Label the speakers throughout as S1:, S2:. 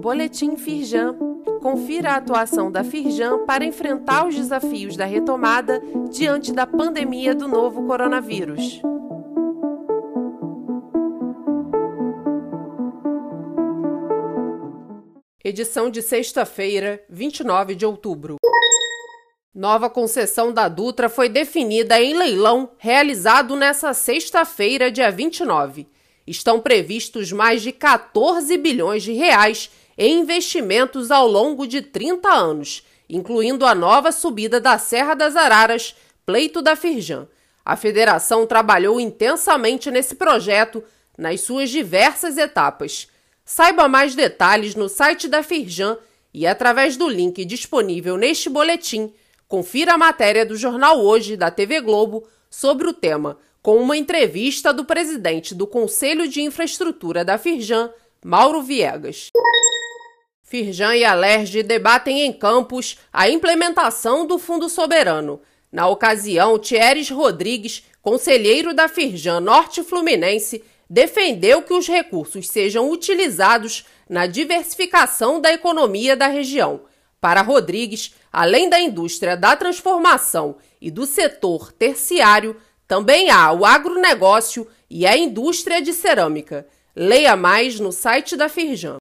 S1: Boletim Firjan. Confira a atuação da Firjan para enfrentar os desafios da retomada diante da pandemia do novo coronavírus. Edição de sexta-feira, 29 de outubro. Nova concessão da Dutra foi definida em leilão realizado nesta sexta-feira, dia 29. Estão previstos mais de 14 bilhões de reais em investimentos ao longo de 30 anos, incluindo a nova subida da Serra das Araras, pleito da Firjan. A federação trabalhou intensamente nesse projeto nas suas diversas etapas. Saiba mais detalhes no site da Firjan e através do link disponível neste boletim. Confira a matéria do Jornal Hoje da TV Globo sobre o tema, com uma entrevista do presidente do Conselho de Infraestrutura da Firjan, Mauro Viegas. Firjan e Alerj debatem em Campos a implementação do Fundo Soberano. Na ocasião, Thieres Rodrigues, conselheiro da Firjan Norte Fluminense, defendeu que os recursos sejam utilizados na diversificação da economia da região. Para Rodrigues, além da indústria da transformação e do setor terciário, também há o agronegócio e a indústria de cerâmica. Leia mais no site da Firjan.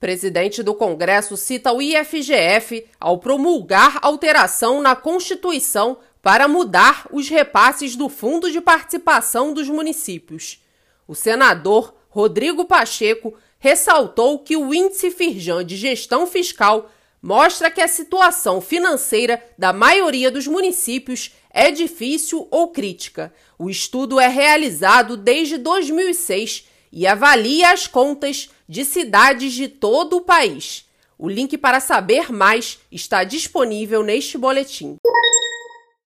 S1: Presidente do Congresso cita o IFGF ao promulgar alteração na Constituição para mudar os repasses do Fundo de Participação dos Municípios. O senador Rodrigo Pacheco ressaltou que o índice Firjan de gestão fiscal mostra que a situação financeira da maioria dos municípios é difícil ou crítica. O estudo é realizado desde 2006 e avalia as contas de cidades de todo o país. O link para saber mais está disponível neste boletim.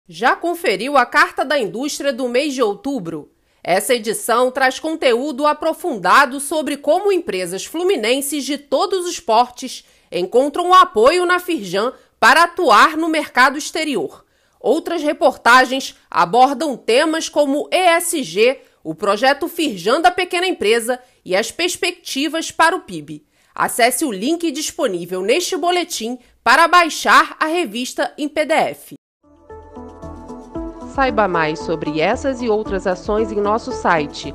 S1: Já conferiu a Carta da Indústria do mês de outubro? Essa edição traz conteúdo aprofundado sobre como empresas fluminenses de todos os portes encontram apoio na Firjan para atuar no mercado exterior. Outras reportagens abordam temas como ESG, o projeto Firjan da Pequena Empresa e as perspectivas para o PIB. Acesse o link disponível neste boletim para baixar a revista em PDF. Saiba mais sobre essas e outras ações em nosso site